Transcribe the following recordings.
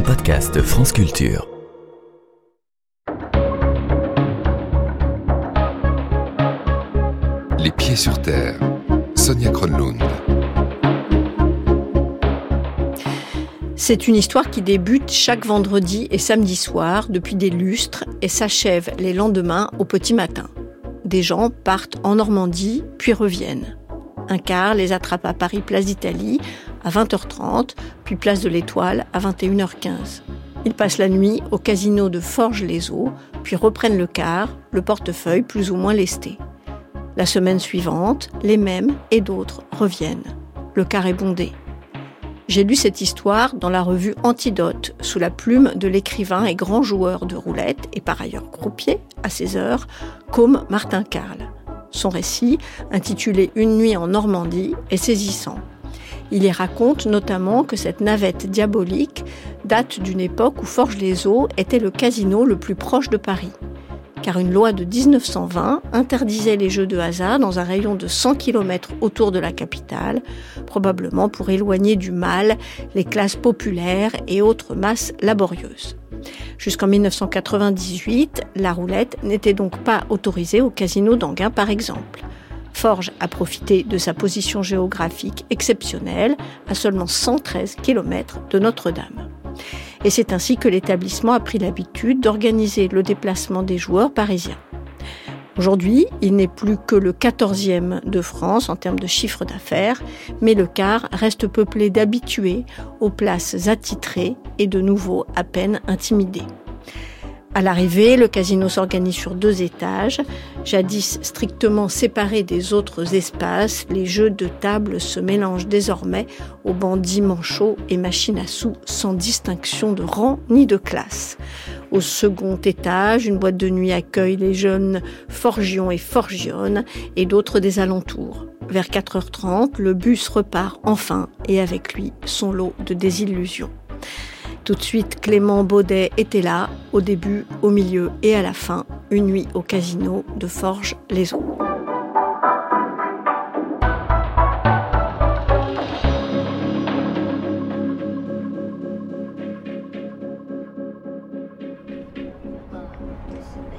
un podcast France Culture. Les pieds sur terre. Sonia Kronlund. C'est une histoire qui débute chaque vendredi et samedi soir depuis des lustres et s'achève les lendemains au petit matin. Des gens partent en Normandie puis reviennent. Un car les attrape à Paris Place d'Italie à 20h30, puis Place de l'Étoile à 21h15. Ils passent la nuit au casino de Forges-les-Eaux, puis reprennent le car, le portefeuille plus ou moins lesté. La semaine suivante, les mêmes et d'autres reviennent. Le car est bondé. J'ai lu cette histoire dans la revue Antidote, sous la plume de l'écrivain et grand joueur de roulette, et par ailleurs croupier, à ses heures, comme Martin Carl. Son récit, intitulé Une nuit en Normandie, est saisissant. Il y raconte notamment que cette navette diabolique date d'une époque où Forges-les-Eaux était le casino le plus proche de Paris. Car une loi de 1920 interdisait les jeux de hasard dans un rayon de 100 km autour de la capitale, probablement pour éloigner du mal les classes populaires et autres masses laborieuses. Jusqu'en 1998, la roulette n'était donc pas autorisée au casino d'Anguin par exemple. Forges a profité de sa position géographique exceptionnelle à seulement 113 km de Notre-Dame. Et c'est ainsi que l'établissement a pris l'habitude d'organiser le déplacement des joueurs parisiens. Aujourd'hui, il n'est plus que le 14e de France en termes de chiffre d'affaires, mais le quart reste peuplé d'habitués aux places attitrées et de nouveaux à peine intimidés. À l'arrivée, le casino s'organise sur deux étages. Jadis strictement séparés des autres espaces, les jeux de table se mélangent désormais aux bandits manchots et machines à sous sans distinction de rang ni de classe. Au second étage, une boîte de nuit accueille les jeunes forgions et forgionnes et d'autres des alentours. Vers 4h30, le bus repart enfin et avec lui son lot de désillusions. Tout de suite, Clément Baudet était là, au début, au milieu et à la fin, une nuit au casino de Forges-les-Eaux.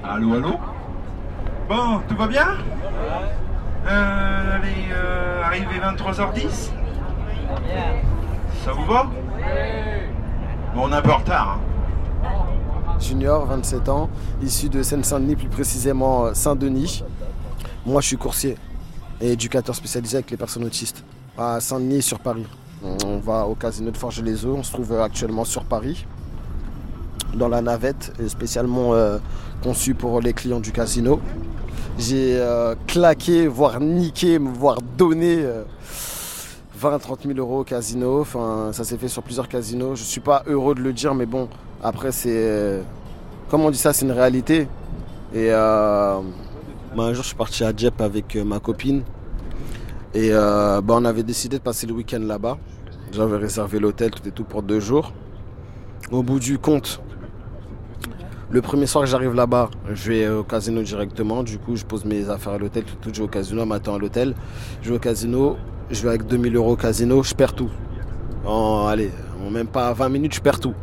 Allô, allô? Bon, tout va bien? Euh, Allez, euh, arrivé 23h10 Ça vous va? Bon, on est un peu en retard. hein. Junior, 27 ans, issu de Seine-Saint-Denis, plus précisément euh, Saint-Denis. Moi, je suis coursier et éducateur spécialisé avec les personnes autistes à Saint-Denis sur Paris. On va au casino de Forges-les-Eaux, on se trouve euh, actuellement sur Paris, dans la navette, euh, spécialement conçue pour les clients du casino. J'ai claqué, voire niqué, voire donné 20 30 000 euros au casino. Enfin, ça s'est fait sur plusieurs casinos. Je suis pas heureux de le dire, mais bon, après, c'est. euh, Comme on dit ça, c'est une réalité. Et euh, bah, un jour, je suis parti à Dieppe avec euh, ma copine. Et bah, on avait décidé de passer le week-end là-bas. J'avais réservé l'hôtel, tout et tout, pour deux jours. Au bout du compte, le premier soir que j'arrive là-bas, je vais au casino directement. Du coup, je pose mes affaires à l'hôtel, tout, tout, je vais au casino, m'attends à l'hôtel. Je vais au casino, je vais avec 2000 euros au casino, je perds tout. En, allez, même pas 20 minutes, je perds tout.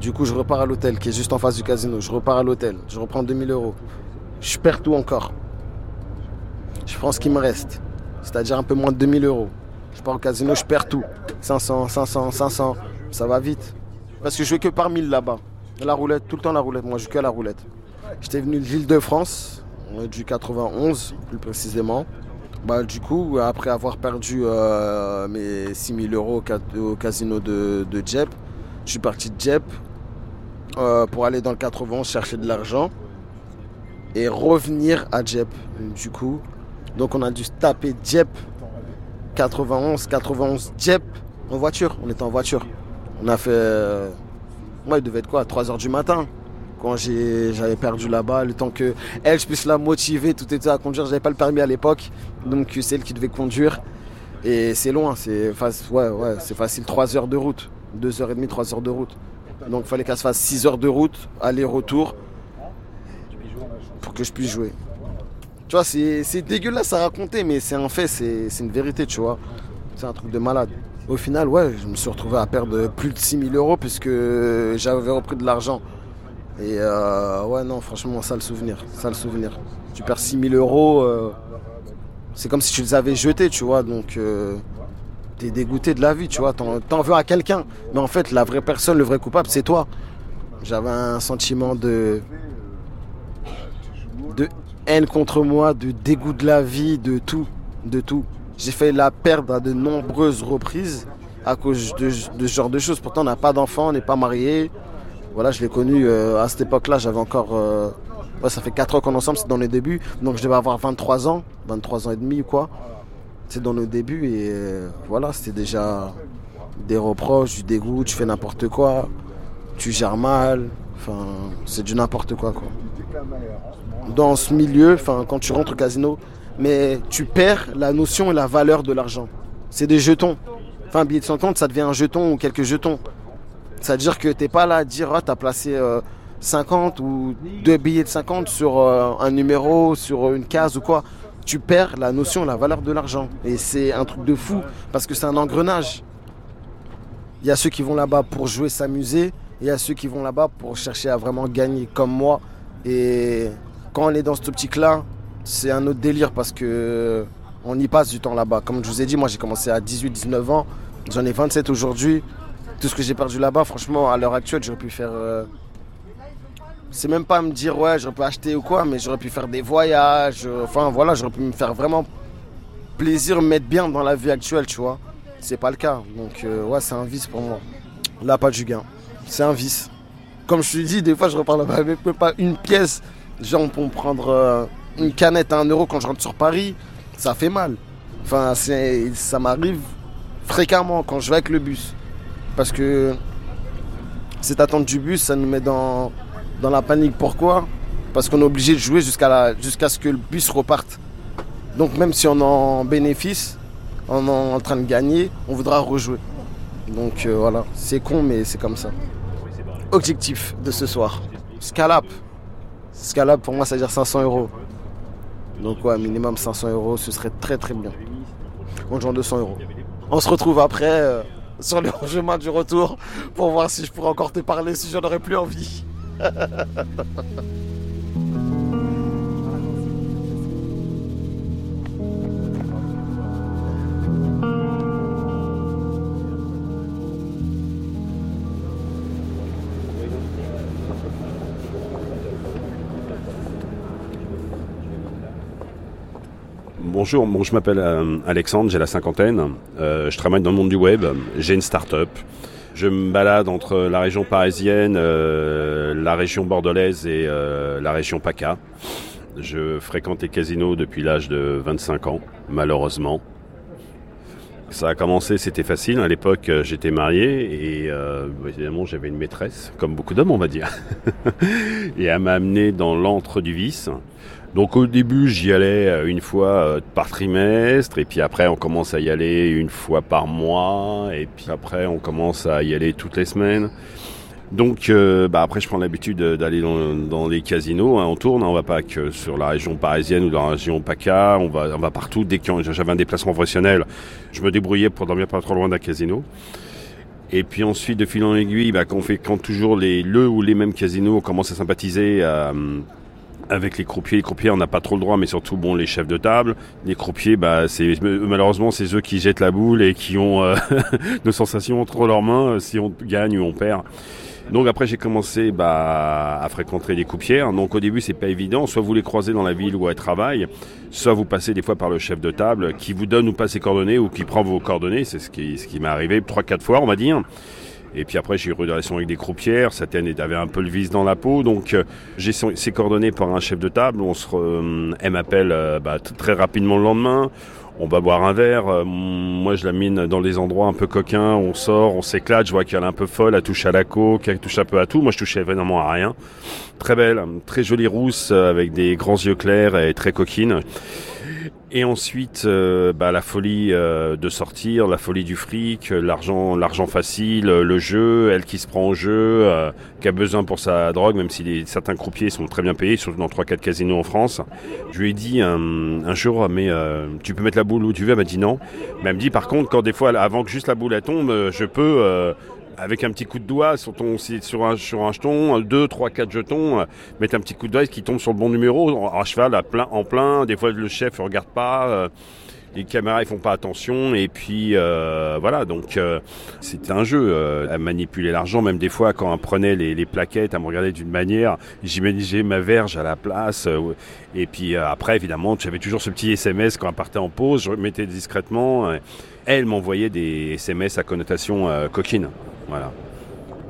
Du coup, je repars à l'hôtel qui est juste en face du casino. Je repars à l'hôtel, je reprends 2000 euros. Je perds tout encore. Je prends ce qui me reste, c'est-à-dire un peu moins de 2000 euros. Je pars au casino, je perds tout. 500, 500, 500, ça va vite. Parce que je vais que par 1000 là-bas. La roulette, tout le temps la roulette. Moi, je joue que la roulette. J'étais venu de l'Île-de-France, euh, du 91 plus précisément. Bah, du coup, après avoir perdu euh, mes 6000 euros au, ca- au casino de, de Dieppe, je suis parti de Dieppe euh, pour aller dans le 91 chercher de l'argent et revenir à Dieppe. Du coup, donc on a dû taper Dieppe 91, 91 Dieppe en voiture. On était en voiture. On a fait. Moi, il devait être quoi 3h du matin quand j'avais perdu là-bas, le temps que elle, je puisse la motiver, tout était à conduire. J'avais pas le permis à l'époque, donc c'est elle qui devait conduire. Et c'est loin, c'est facile, 3 heures de route, 2h30, 3 heures de route. Donc il fallait qu'elle se fasse 6 heures de route, aller-retour, pour que je puisse jouer. Tu vois, c'est dégueulasse à raconter, mais c'est un fait, c'est une vérité, tu vois. C'est un truc de malade. Au final, ouais, je me suis retrouvé à perdre plus de 6000 euros puisque j'avais repris de l'argent. Et euh, ouais, non, franchement, ça le souvenir. Ça le souvenir. Tu perds 6000 euros, euh, c'est comme si tu les avais jetés, tu vois. Donc, euh, t'es dégoûté de la vie, tu vois. T'en veux à quelqu'un. Mais en fait, la vraie personne, le vrai coupable, c'est toi. J'avais un sentiment de. de haine contre moi, de dégoût de la vie, de tout. De tout. J'ai fait la perdre à de nombreuses reprises à cause de, ce genre de choses. Pourtant, on n'a pas d'enfant, on n'est pas marié. Voilà, je l'ai connu euh, à cette époque-là, j'avais encore. Euh, ça fait 4 ans qu'on est ensemble, c'est dans les débuts. Donc je devais avoir 23 ans, 23 ans et demi ou quoi. C'est dans le début et euh, voilà, c'était déjà des reproches, du dégoût, tu fais n'importe quoi, tu gères mal. Enfin, c'est du n'importe quoi, quoi. Dans ce milieu, enfin, quand tu rentres au casino, mais tu perds la notion et la valeur de l'argent. C'est des jetons. Enfin, un billet de 50, ça devient un jeton ou quelques jetons. C'est-à-dire que tu n'es pas là à dire, ah, tu as placé 50 euh, ou deux billets de 50 sur euh, un numéro, sur une case ou quoi. Tu perds la notion, la valeur de l'argent. Et c'est un truc de fou parce que c'est un engrenage. Il y a ceux qui vont là-bas pour jouer, s'amuser. Il y a ceux qui vont là-bas pour chercher à vraiment gagner comme moi. Et quand on est dans cette optique-là, c'est un autre délire parce que on y passe du temps là-bas. Comme je vous ai dit, moi j'ai commencé à 18-19 ans. J'en ai 27 aujourd'hui tout ce que j'ai perdu là-bas, franchement, à l'heure actuelle, j'aurais pu faire. Euh, c'est même pas me dire, ouais, j'aurais pu acheter ou quoi, mais j'aurais pu faire des voyages. Euh, enfin, voilà, j'aurais pu me faire vraiment plaisir, me mettre bien dans la vie actuelle, tu vois. C'est pas le cas. Donc, euh, ouais, c'est un vice pour moi. Là, pas du gain. C'est un vice. Comme je te dis, des fois, je reparle avec même pas une pièce. Genre, pour me prendre une canette à un euro quand je rentre sur Paris, ça fait mal. Enfin, ça m'arrive fréquemment quand je vais avec le bus. Parce que cette attente du bus, ça nous met dans, la panique. Pourquoi? Parce qu'on est obligé de jouer jusqu'à ce que le bus reparte. Donc même si on en bénéfice, on est en train de gagner, on voudra rejouer. Donc euh, voilà, c'est con mais c'est comme ça. Objectif de ce soir. Scalap. Scalap pour moi ça veut dire 500 euros. Donc ouais, minimum 500 euros, ce serait très très bien. On joue 200 euros. On se retrouve après. Euh, sur le chemin du retour pour voir si je pourrais encore te parler si j'en aurais plus envie. Bonjour, je m'appelle euh, Alexandre, j'ai la cinquantaine. Euh, je travaille dans le monde du web. J'ai une start-up. Je me balade entre la région parisienne, euh, la région bordelaise et la région PACA. Je fréquente les casinos depuis l'âge de 25 ans, malheureusement. Ça a commencé, c'était facile. À l'époque, j'étais marié et évidemment, j'avais une maîtresse, comme beaucoup d'hommes, on va dire. et elle m'a amené dans l'antre du vice. Donc au début, j'y allais euh, une fois euh, par trimestre, et puis après, on commence à y aller une fois par mois, et puis après, on commence à y aller toutes les semaines. Donc euh, bah après, je prends l'habitude d'aller dans, les casinos. Hein, on tourne, hein, on va pas que sur la région parisienne ou dans la région PACA, on va, on va partout. Dès que j'avais un déplacement professionnel, je me débrouillais pour dormir pas trop loin d'un casino. Et puis ensuite, de fil en aiguille, bah, quand, fait, quand toujours les, le ou les mêmes casinos commencent à sympathiser, avec les croupiers. Les croupiers, on n'a pas trop le droit, mais surtout bon, les chefs de table. Les croupiers, bah, c'est malheureusement c'est eux qui jettent la boule et qui ont euh, nos sensations entre leurs mains euh, si on gagne ou on perd. Donc après j'ai commencé bah, à fréquenter les croupières. Donc au début c'est pas évident, soit vous les croisez dans la ville où elles travaillent, soit vous passez des fois par le chef de table qui vous donne ou pas ses coordonnées ou qui prend vos coordonnées. C'est ce qui, ce qui m'est arrivé trois quatre fois on va dire. Et puis après, j'ai eu une relation avec des croupières. Satine avait un peu le vice dans la peau. Donc, euh, j'ai ses coordonnées par un chef de table. On se euh, elle m'appelle euh, bah, très rapidement le lendemain. On va boire un verre. moi, je la mine dans des endroits un peu coquins. On sort, on s'éclate. Je vois qu'elle est un peu folle. Elle touche à la coque, elle touche un peu à tout. Moi, je touchais vraiment à rien. Très belle, très jolie rousse avec des grands yeux clairs et très coquine. Et ensuite, euh, bah, la folie euh, de sortir, la folie du fric, euh, l'argent, l'argent facile, le jeu, elle qui se prend au jeu, qui a besoin pour sa drogue, même si les, certains croupiers sont très bien payés, surtout dans 3-4 casinos en France. Je lui ai dit un, un jour, mais tu peux mettre la boule où tu veux? Elle m'a dit non. Mais elle me dit par contre, quand des fois, avant que juste la boule elle tombe, je peux avec un petit coup de doigt sur ton sur un sur un jeton, deux, trois, quatre jetons, euh, mettre un petit coup de doigt qui tombe sur le bon numéro à cheval, à plein, en plein. Des fois le chef regarde pas. Euh, les caméras ils font pas attention et puis euh, voilà donc c'était un jeu à manipuler l'argent même des fois quand on prenait les, les plaquettes à me regarder d'une manière j'imaginais ma verge à la place et puis après évidemment j'avais toujours ce petit SMS quand on partait en pause je remettais discrètement elle m'envoyait des SMS à connotation coquine voilà.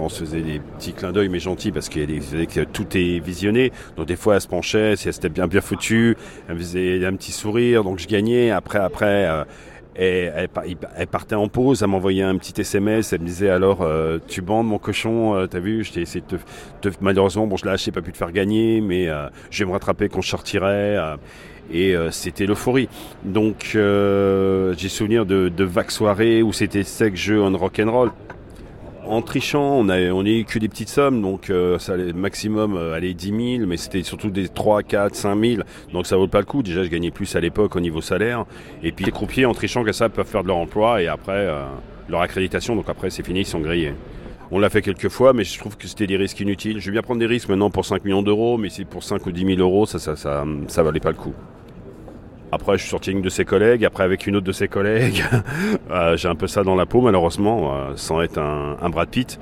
On se faisait des petits clins d'œil, mais gentils, parce qu'il que tout est visionné. Donc des fois, elle se penchait, si elle s'était bien bien foutue, elle me faisait un petit sourire, donc je gagnais. Après, après, euh, elle, partait en pause, elle m'envoyait un petit SMS, elle me disait alors, euh, tu bandes mon cochon, euh, t'as vu, je t'ai essayé de te, Malheureusement, bon, je lâche, j'ai pas pu te faire gagner, mais je vais me rattraper quand je sortirai et c'était l'euphorie. Donc j'ai souvenir de, de vagues soirées où c'était sec jeu en rock'n'roll en trichant, on a on eu que des petites sommes, donc euh, ça allait maximum euh, aller 10 000, mais c'était surtout des 3, 4, 5 000, donc ça vaut pas le coup. Déjà, je gagnais plus à l'époque au niveau salaire. Et puis les croupiers en trichant que ça peuvent faire de leur emploi et après euh, leur accréditation, donc après c'est fini, ils sont grillés. On l'a fait quelques fois, mais je trouve que c'était des risques inutiles. Je vais bien prendre des risques maintenant pour 5 millions d'euros, mais si pour 5 ou 10 000 euros, ça, ça, ça, ça valait pas le coup. Après, je suis sorti avec une de ses collègues, après avec une autre de ses collègues. euh, j'ai un peu ça dans la peau, malheureusement, euh, sans être un, un Brad Pitt.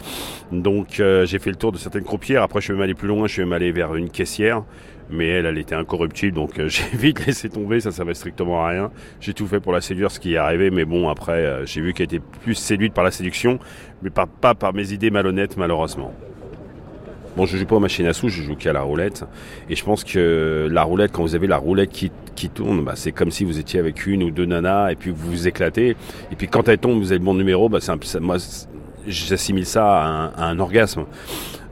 Donc, euh, j'ai fait le tour de certaines croupières. Après, je suis même plus loin, je suis même vers une caissière. Mais elle, elle était incorruptible, donc j'ai vite laissé tomber, ça servait strictement à rien. J'ai tout fait pour la séduire, ce qui est arrivé, mais bon, après, j'ai vu qu'elle était plus séduite par la séduction, mais pas, pas par mes idées malhonnêtes, malheureusement. Bon, je joue pas aux machines à sous, je joue qu'à la roulette. Et je pense que la roulette, quand vous avez la roulette qui, qui tourne, bah, c'est comme si vous étiez avec une ou deux nanas et puis vous vous éclatez. Et puis quand elle tombe, vous avez le bon numéro, bah, un, moi, j'assimile ça à un, orgasme.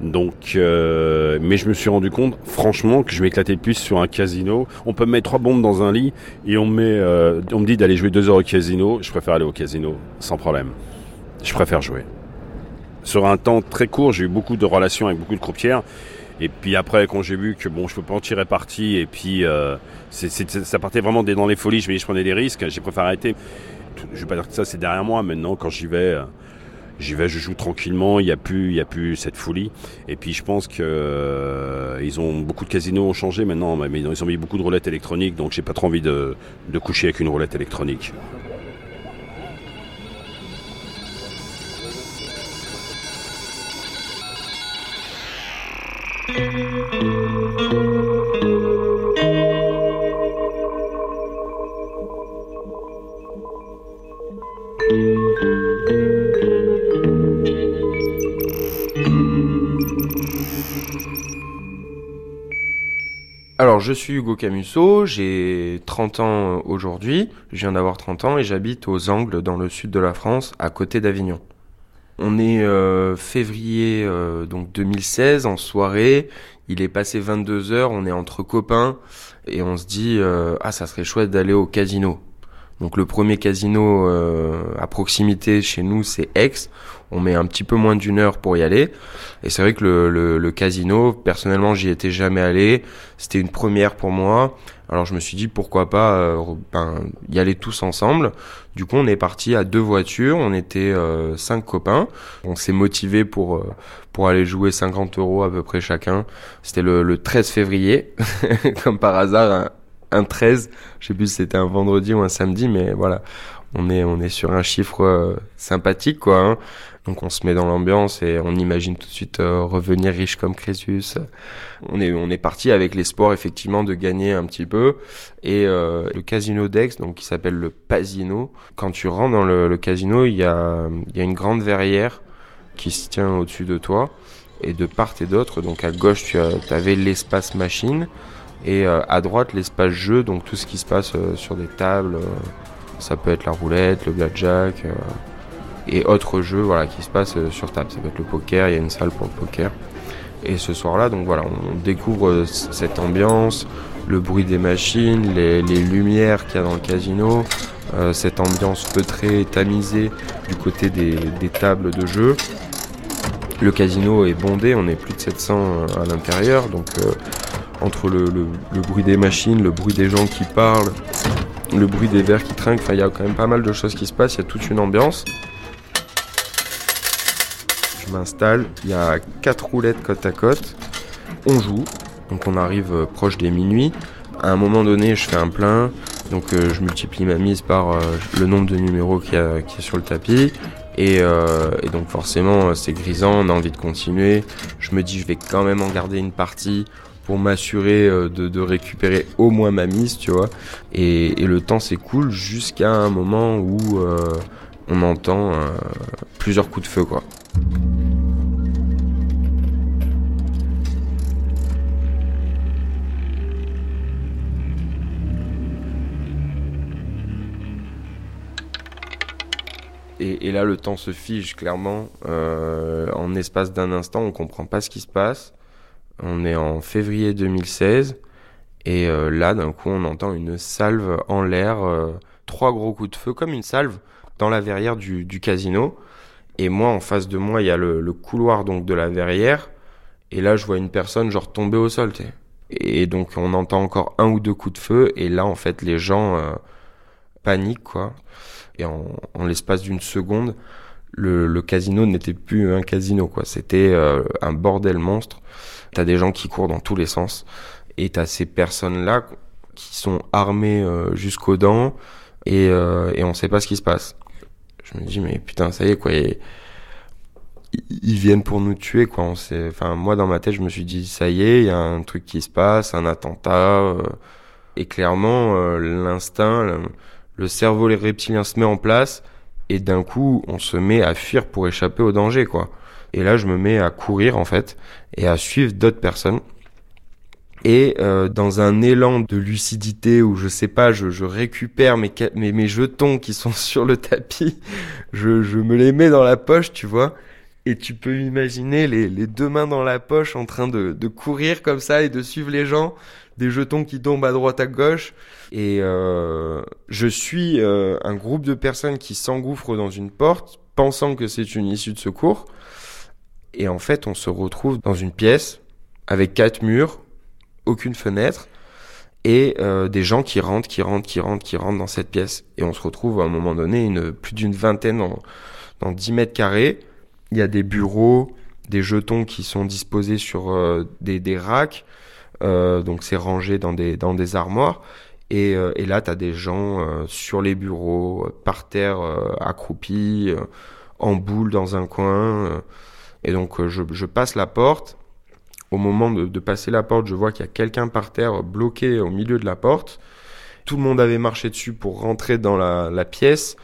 Donc, euh, mais je me suis rendu compte, franchement, que je m'éclatais plus sur un casino. On peut me mettre trois bombes dans un lit et on me, met, euh, on me dit d'aller jouer deux heures au casino. Je préfère aller au casino sans problème. Je préfère jouer sur un temps très court, j'ai eu beaucoup de relations avec beaucoup de croupières. Et puis après, quand j'ai vu que bon, je peux pas en tirer parti, et puis euh, ça partait vraiment dans les folies, je, je prenais des risques, j'ai préféré arrêter. Je vais pas dire que ça c'est derrière moi. Maintenant, quand j'y vais, euh, j'y vais, je joue tranquillement. Il y a plus, il y a plus cette folie. Et puis je pense que euh, ils ont beaucoup de casinos ont changé maintenant, mais ils ont mis beaucoup de roulettes électroniques, donc j'ai pas trop envie de coucher avec une roulette électronique. Alors, je suis Hugo Camusso, j'ai 30 ans aujourd'hui, je viens d'avoir 30 ans et j'habite aux Angles dans le sud de la France, à côté d'Avignon. On est euh, février euh, donc 2016 en soirée, il est passé 22 heures, on est entre copains et on se dit euh, ah ça serait chouette d'aller au casino. Donc le premier casino à proximité chez nous c'est Aix. On met un petit peu moins d'une heure pour y aller. Et c'est vrai que le casino, personnellement j'y étais jamais allé. C'était une première pour moi. Alors je me suis dit pourquoi pas euh, ben, y aller tous ensemble. Du coup on est parti à deux voitures, on était euh, cinq copains. On s'est motivé pour euh, pour aller jouer 50 euros à peu près chacun. C'était le, le 13 février, comme par hasard un, un 13. Je sais plus si c'était un vendredi ou un samedi, mais voilà on est on est sur un chiffre sympathique quoi. Hein. Donc on se met dans l'ambiance et on imagine tout de suite euh, revenir riche comme Crésus. On est on est parti avec l'espoir effectivement de gagner un petit peu et euh, le casino d'Aix donc qui s'appelle le Pasino. Quand tu rentres dans le, casino, il y a y a une grande verrière qui se tient au-dessus de toi et de part et d'autre donc à gauche tu avais l'espace machine et euh, à droite l'espace jeu donc tout ce qui se passe sur des tables ça peut être la roulette, le blackjack et autres jeux voilà, qui se passent euh, sur table. Ça peut être le poker, il y a une salle pour le poker. Et ce soir-là, donc voilà, on découvre euh, cette ambiance, le bruit des machines, les, lumières qu'il y a dans le casino, euh, cette ambiance feutrée, tamisée du côté des, tables de jeu. Le casino est bondé, on est plus de 700 euh, à l'intérieur, donc entre le, bruit des machines, le bruit des gens qui parlent, le bruit des verres qui trinquent, il y a quand même pas mal de choses qui se passent, il y a toute une ambiance. Je m'installe, il y a quatre roulettes côte à côte, on joue, donc on arrive euh, proche des minuit. À un moment donné, je fais un plein, donc euh, je multiplie ma mise par euh, le nombre de numéros qui est sur le tapis. Et, donc forcément, c'est grisant, on a envie de continuer. Je me dis, je vais quand même en garder une partie pour m'assurer de, récupérer au moins ma mise, tu vois. Et, et le temps s'écoule jusqu'à un moment où on entend plusieurs coups de feu, quoi. Et, là, le temps se fige clairement. Euh, en espace d'un instant, on comprend pas ce qui se passe. On est en février 2016. Et euh, là, d'un coup, on entend une salve en l'air, euh, trois gros coups de feu, comme une salve, dans la verrière du, casino. Et moi, en face de moi, il y a le, couloir donc de la verrière. Et là, je vois une personne genre tomber au sol. Et donc, on entend encore un ou deux coups de feu. Et là, en fait, les gens paniquent, quoi. Et en, l'espace d'une seconde, le, casino n'était plus un casino, quoi. C'était euh, un bordel monstre. T'as des gens qui courent dans tous les sens. Et t'as ces personnes-là qui sont armées euh, jusqu'aux dents et, euh, et on sait pas ce qui se passe. Je me dis, mais putain, ça y est, quoi. ils viennent pour nous tuer, quoi. On enfin, moi, dans ma tête, je me suis dit, ça y est, il y a un truc qui se passe, un attentat. et clairement, l'instinct, le cerveau les reptiliens se met en place et d'un coup on se met à fuir pour échapper au danger quoi. Et là je me mets à courir en fait et à suivre d'autres personnes. Et euh, dans un élan de lucidité où je sais pas, je, je récupère mes, mes, mes, jetons qui sont sur le tapis, je, je me les mets dans la poche, tu vois. Et tu peux imaginer les, les deux mains dans la poche en train de, de courir comme ça et de suivre les gens des jetons qui tombent à droite à gauche. Et euh, je suis euh, un groupe de personnes qui s'engouffrent dans une porte, pensant que c'est une issue de secours. Et en fait, on se retrouve dans une pièce avec quatre murs, aucune fenêtre, et euh, des gens qui rentrent, qui rentrent, qui rentrent, qui rentrent dans cette pièce. Et on se retrouve à un moment donné, une, plus d'une vingtaine dans, dans 10 mètres carrés. Il y a des bureaux, des jetons qui sont disposés sur des, des racks. Euh, donc c'est rangé dans des, dans des armoires. Et, euh, et là, tu as des gens euh, sur les bureaux, par terre, accroupis, en boule dans un coin. et donc je, passe la porte. Au moment de, passer la porte, je vois qu'il y a quelqu'un par terre bloqué au milieu de la porte. Tout le monde avait marché dessus pour rentrer dans la, la pièce.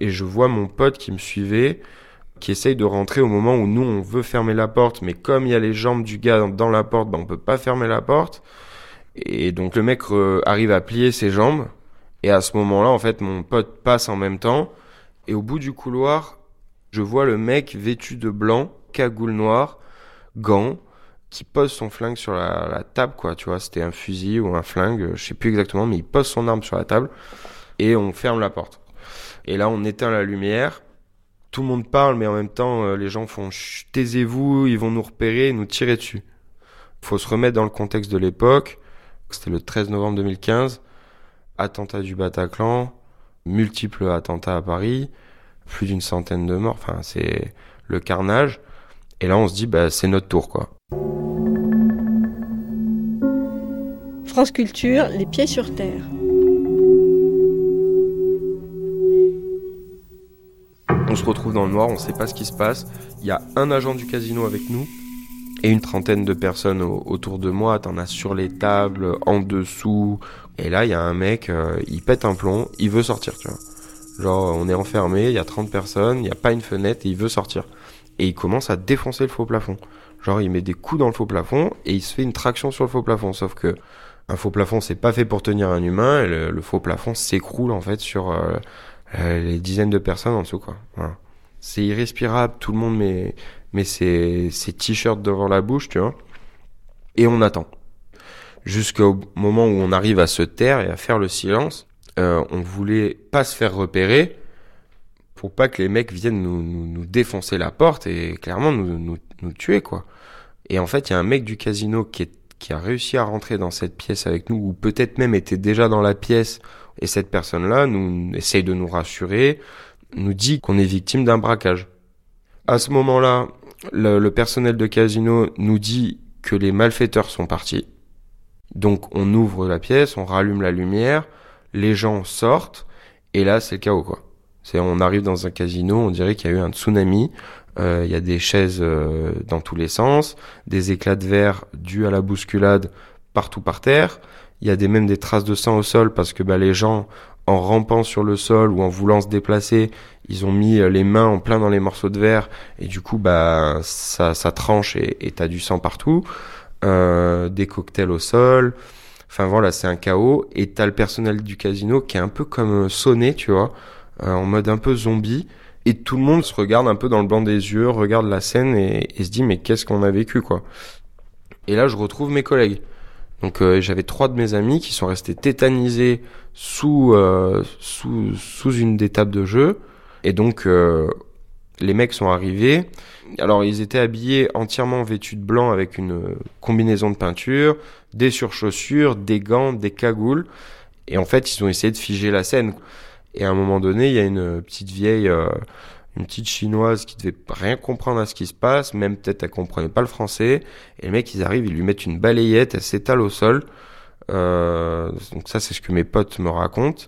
Et je vois mon pote qui me suivait qui essaye de rentrer au moment où nous on veut fermer la porte, mais comme il y a les jambes du gars dans la porte, ben on peut pas fermer la porte. Et donc le mec euh, arrive à plier ses jambes. Et à ce moment-là, en fait, mon pote passe en même temps. Et au bout du couloir, je vois le mec vêtu de blanc, cagoule noire, gants, qui pose son flingue sur la, table, quoi. Tu vois, c'était un fusil ou un flingue, je sais plus exactement, mais il pose son arme sur la table. Et on ferme la porte. Et là, on éteint la lumière tout le monde parle, mais en même temps, euh, les gens font taisez-vous, ils vont nous repérer, nous tirer dessus. Faut se remettre dans le contexte de l'époque. C'était le 13 novembre 2015, attentat du Bataclan, multiples attentats à Paris, plus d'une centaine de morts. Enfin, c'est le carnage. Et là, on se dit, bah, c'est notre tour, quoi. France Culture, les pieds sur terre. On se retrouve dans le noir, on ne sait pas ce qui se passe. Il y a un agent du casino avec nous et une trentaine de personnes autour de moi. T'en as sur les tables, en dessous. Et là, il y a un mec, euh, il pète un plomb, il veut sortir. Genre, on est enfermé, il y a 30 personnes, il n'y a pas une fenêtre et il veut sortir. Et il commence à défoncer le faux plafond. Genre, il met des coups dans le faux plafond et il se fait une traction sur le faux plafond. Sauf que un faux plafond, c'est pas fait pour tenir un humain. Et le, faux plafond s'écroule en fait sur euh, euh, les dizaines de personnes en dessous, quoi. Voilà. C'est irrespirable, tout le monde met, met ses, t-shirts devant la bouche, tu vois. Et on attend. jusqu'au moment où on arrive à se taire et à faire le silence. Euh, on voulait pas se faire repérer pour pas que les mecs viennent nous, nous, nous défoncer la porte et clairement nous, nous, tuer quoi. Et en fait, il y a un mec du casino qui, est, qui a réussi à rentrer dans cette pièce avec nous, ou peut-être même était déjà dans la pièce, et cette personne-là nous essaye de nous rassurer, nous dit qu'on est victime d'un braquage. À ce moment-là, le, le personnel de casino nous dit que les malfaiteurs sont partis. Donc on ouvre la pièce, on rallume la lumière, les gens sortent, et là c'est le chaos quoi. C'est on arrive dans un casino, on dirait qu'il y a eu un tsunami. Euh, Il y a des chaises euh, dans tous les sens, des éclats de verre dus à la bousculade partout par terre. Il y a des, même des traces de sang au sol parce que bah, les gens, en rampant sur le sol ou en voulant se déplacer, ils ont mis euh, les mains en plein dans les morceaux de verre et du coup bah ça, ça tranche et t'as du sang partout. Euh, des cocktails au sol. Enfin voilà, c'est un chaos. Et t'as le personnel du casino qui est un peu comme euh, sonné, tu vois, en mode un peu zombie. Et tout le monde se regarde un peu dans le blanc des yeux, regarde la scène et, et se dit mais qu'est-ce qu'on a vécu quoi. Et là je retrouve mes collègues. Donc euh, j'avais trois de mes amis qui sont restés tétanisés sous euh, sous sous une des tables de jeu. Et donc euh, les mecs sont arrivés. Alors ils étaient habillés entièrement vêtus de blanc avec une combinaison de peinture, des surchaussures, des gants, des cagoules. Et en fait ils ont essayé de figer la scène. Et à un moment donné, il y a une petite vieille, euh, une petite chinoise qui devait rien comprendre à ce qui se passe, même peut-être elle comprenait pas le français. Et les mecs, ils arrivent, ils lui mettent une balayette, elle s'étale au sol. Euh, donc ça, c'est ce que mes potes me racontent.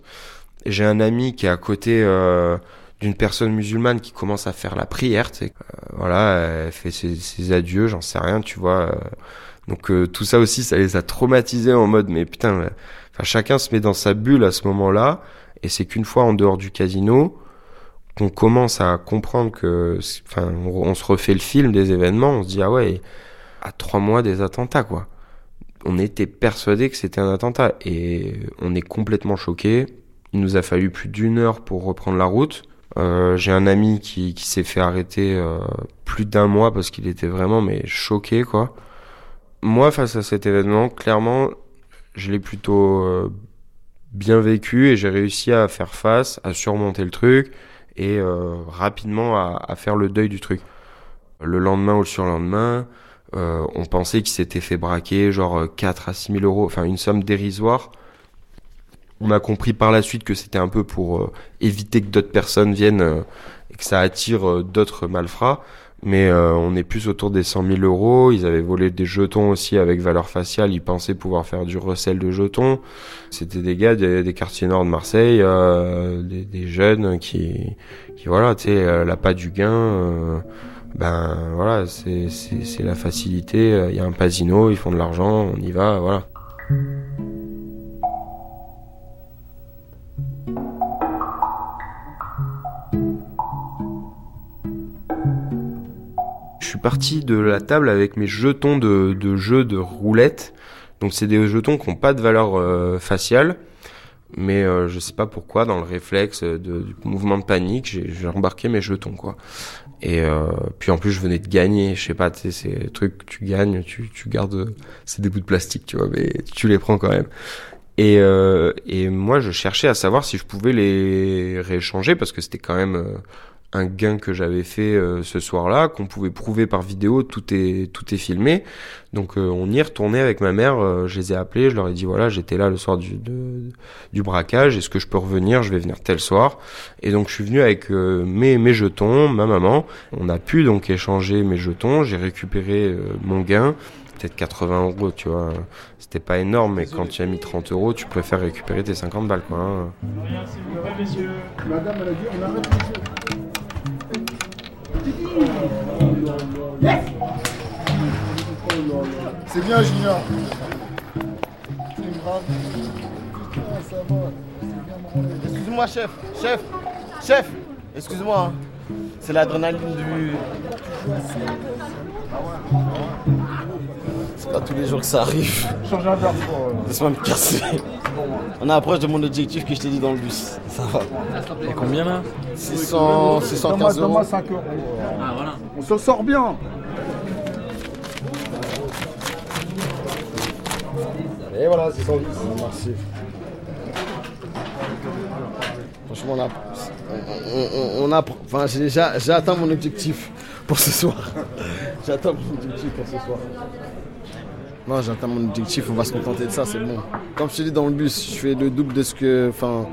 J'ai un ami qui est à côté euh, d'une personne musulmane qui commence à faire la prière. tu sais. Euh, voilà, elle fait ses, ses adieux, j'en sais rien, tu vois. euh. donc euh, tout ça aussi, ça les a traumatisés en mode, mais putain, euh, enfin chacun se met dans sa bulle à ce moment-là. Et c'est qu'une fois en dehors du casino qu'on commence à comprendre que, enfin, on, se refait le film des événements, on se dit ah ouais, à trois mois des attentats quoi. On était persuadé que c'était un attentat et on est complètement choqué. Il nous a fallu plus d'une heure pour reprendre la route. Euh, J'ai un ami qui, qui s'est fait arrêter euh, plus d'un mois parce qu'il était vraiment mais choqué quoi. Moi face à cet événement, clairement, je l'ai plutôt euh, bien vécu et j'ai réussi à faire face, à surmonter le truc et euh, rapidement à, à faire le deuil du truc. Le lendemain ou le surlendemain, euh, on pensait qu'il s'était fait braquer genre euh, 4 à 6 000 euros, enfin une somme dérisoire. On a compris par la suite que c'était un peu pour euh, éviter que d'autres personnes viennent euh, et que ça attire euh, d'autres malfrats. Mais euh, on est plus autour des 100 000 euros. Ils avaient volé des jetons aussi avec valeur faciale. Ils pensaient pouvoir faire du recel de jetons. C'était des gars des, quartiers nord de Marseille, euh, des, des jeunes qui, qui voilà, tu sais, euh, l'appât du gain. euh, ben voilà, c'est la facilité. Il y a un casino, ils font de l'argent, on y va, voilà. Parti de la table avec mes jetons de, jeu de roulette. Donc c'est des jetons qui n'ont pas de valeur euh, faciale. Mais euh, je sais pas pourquoi, dans le réflexe du mouvement de panique, j'ai embarqué mes jetons, quoi. Et euh, puis en plus, je venais de gagner. Je sais pas, tu sais, des trucs que tu gagnes, tu, gardes. C'est des bouts de plastique, tu vois, mais tu les prends quand même. Et, euh, et moi, je cherchais à savoir si je pouvais les rééchanger parce que c'était quand même un gain que j'avais fait euh, ce soir-là, qu'on pouvait prouver par vidéo. Tout est tout est filmé. Donc euh, on y retourné avec ma mère. euh, je les ai appelés. Je leur ai dit voilà, j'étais là le soir du du braquage. Est-ce que je peux revenir? Je vais venir tel soir. Et donc je suis venu avec euh, mes mes jetons, ma maman. On a pu donc échanger mes jetons. J'ai récupéré euh, mon gain peut-être 80 euros, tu vois. C'était pas énorme, mais quand tu as mis 30 euros, tu préfères récupérer tes 50 balles, quoi. hein. C'est bien, Junior. C'est grave. Ça va. Excuse-moi, chef. Chef. Chef. Excuse-moi. hein. C'est l'adrénaline du. C'est pas tous les jours que ça arrive. Change un verre pour. euh, Laisse-moi me casser. On approche de mon objectif que je t'ai dit dans le bus. Ça va. Et combien là? 600, 615 euros. Donne-moi 5 euros. On se sort bien. Et voilà, c'est 110. Merci. Franchement, on a, on, on- on a, enfin, j'ai déjà, j'ai atteint mon objectif pour ce soir. j'ai atteint mon objectif pour ce soir. Non, j'ai atteint mon objectif, on va se contenter de ça, c'est bon. Comme je te dis dans le bus, je fais le double de ce que, enfin,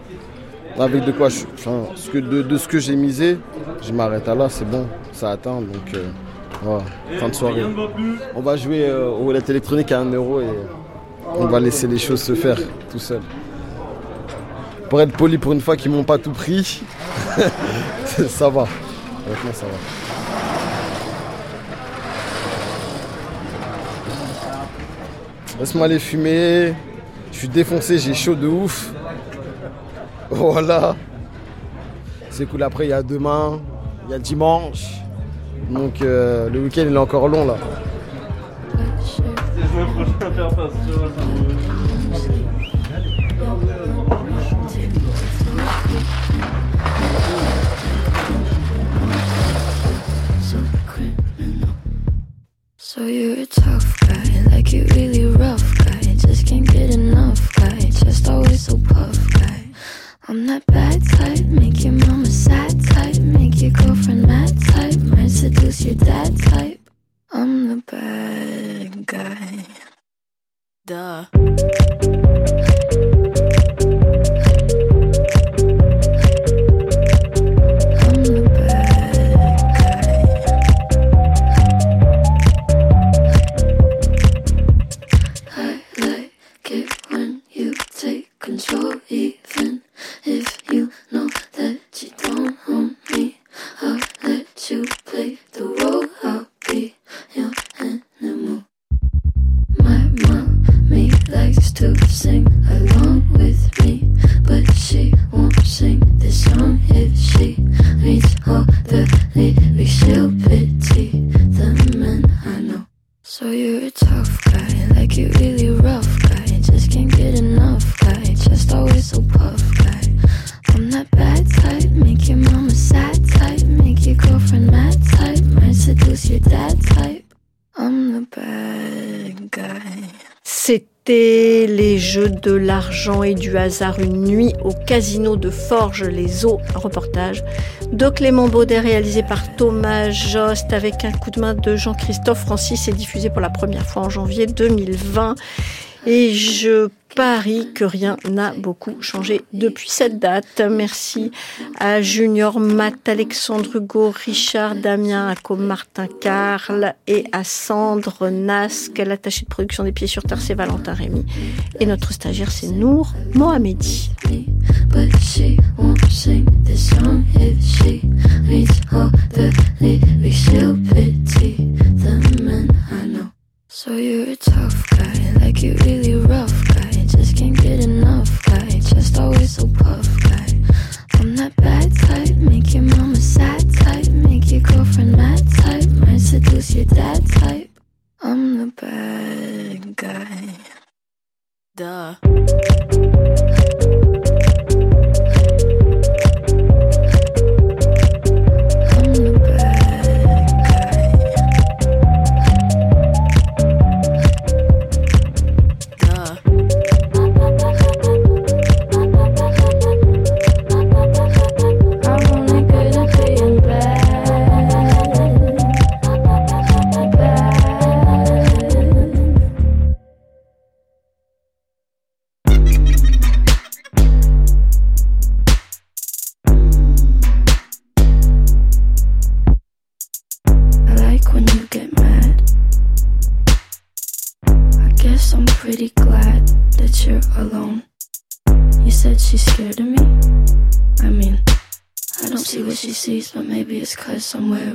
avec de quoi, je, enfin, ce que, de, ce que j'ai misé, je m'arrête à là, c'est bon, ça atteint, donc euh, voilà, fin de soirée. On va jouer euh, au roulette électronique à 1 euro et on va laisser les choses se faire tout seul. Pour être poli pour une fois qu'ils m'ont pas tout pris, ça va. Honnêtement, ça va. Laisse-moi aller fumer. Je suis défoncé, j'ai chaud de ouf. Voilà. C'est cool. Après, il y a demain, il y a dimanche. Donc euh, le week-end, il est encore long là. Les jeux de l'argent et du hasard une nuit au casino de Forges-les-Eaux, un reportage de Clément Baudet réalisé par Thomas Jost avec un coup de main de Jean-Christophe Francis et diffusé pour la première fois en janvier 2020. Et je parie que rien n'a beaucoup changé depuis cette date. Merci à Junior, Matt, Alexandre Hugo, Richard, Damien, à Martin, Karl et à Sandre Nasque. L'attaché de production des Pieds sur Terre, c'est Valentin Rémy. Et notre stagiaire, c'est Nour Mohamedi. So you're a tough guy, like you really rough. Just can't get enough guy, just always so puff guy. I'm that bad type, make your mama sad type, make your girlfriend mad type, might seduce your dad type. I'm the bad guy. Duh. somewhere.